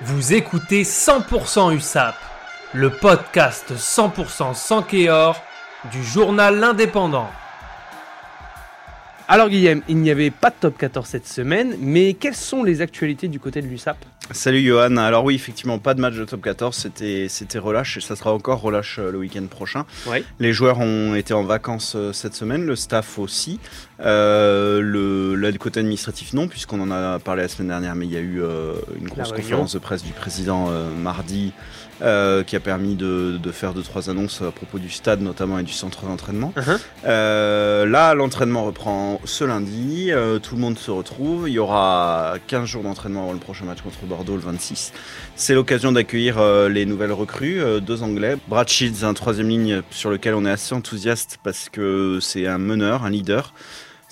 Vous écoutez 100% USAP, le podcast 100% sans Kéor du journal L'Indépendant. Alors Guillaume, il n'y avait pas de top 14 cette semaine, mais quelles sont les actualités du côté de l'USAP Salut Johan, alors oui effectivement pas de match de top 14, c'était, c'était relâche et ça sera encore relâche euh, le week-end prochain. Oui. Les joueurs ont été en vacances euh, cette semaine, le staff aussi, euh, le, le côté administratif non puisqu'on en a parlé la semaine dernière mais il y a eu euh, une grosse conférence de presse du président euh, mardi euh, qui a permis de, de faire deux trois annonces à propos du stade notamment et du centre d'entraînement. Uh-huh. Là, l'entraînement reprend ce lundi. tout le monde se retrouve. Il y aura 15 jours d'entraînement avant le prochain match contre Bordeaux le 26. C'est l'occasion d'accueillir les nouvelles recrues, deux Anglais. Brad Shields, un troisième ligne sur lequel on est assez enthousiaste parce que c'est un meneur, un leader.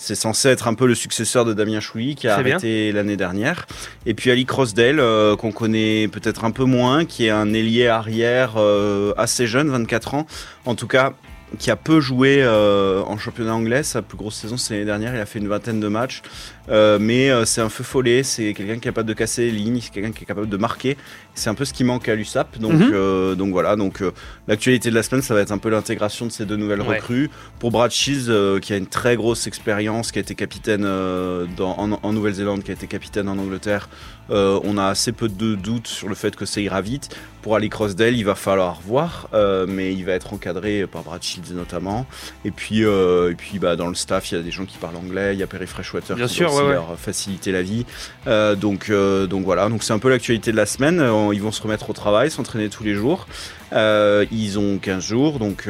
C'est censé être un peu le successeur de Damien Chouli qui a arrêté l'année dernière. Et puis Ali Crossdale, euh, qu'on connaît peut-être un peu moins, qui est un ailier arrière euh, assez jeune, 24 ans. En tout cas, qui a peu joué euh, en championnat anglais. Sa plus grosse saison, c'est l'année dernière. Il a fait une vingtaine de matchs. Euh, mais euh, c'est un feu follet. C'est quelqu'un qui est capable de casser les lignes. C'est quelqu'un qui est capable de marquer. C'est un peu ce qui manque à l'USAP. Donc, Mhm. donc voilà. Donc l'actualité de la semaine, ça va être un peu l'intégration de ces deux nouvelles Ouais. recrues. Pour Brad euh, qui a une très grosse expérience, qui a été capitaine dans, en, en Nouvelle-Zélande, qui a été capitaine en Angleterre, on a assez peu de doutes sur le fait que ça ira vite. Pour Ali Crossdale, il va falloir voir, euh, mais il va être encadré par Brad Shields notamment. Et puis, euh, et puis bah, dans le staff, il y a des gens qui parlent anglais, il y a Perry Freshwater Bien qui sûr, aussi ouais, ouais. leur faciliter la vie. Euh, donc, donc voilà, donc c'est un peu l'actualité de la semaine. Ils vont se remettre au travail, s'entraîner tous les jours. Ils ont 15 jours, donc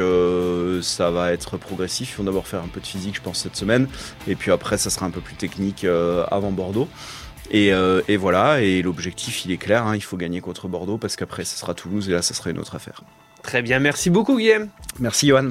ça va être progressif. Ils vont d'abord faire un peu de physique, je pense, cette semaine. Et puis après, ça sera un peu plus technique avant Bordeaux. Et, euh, et voilà, et l'objectif, il est clair, hein, il faut gagner contre Bordeaux parce qu'après, ça sera Toulouse et là, ça sera une autre affaire. Très bien, merci beaucoup Guillaume. Merci, Johan.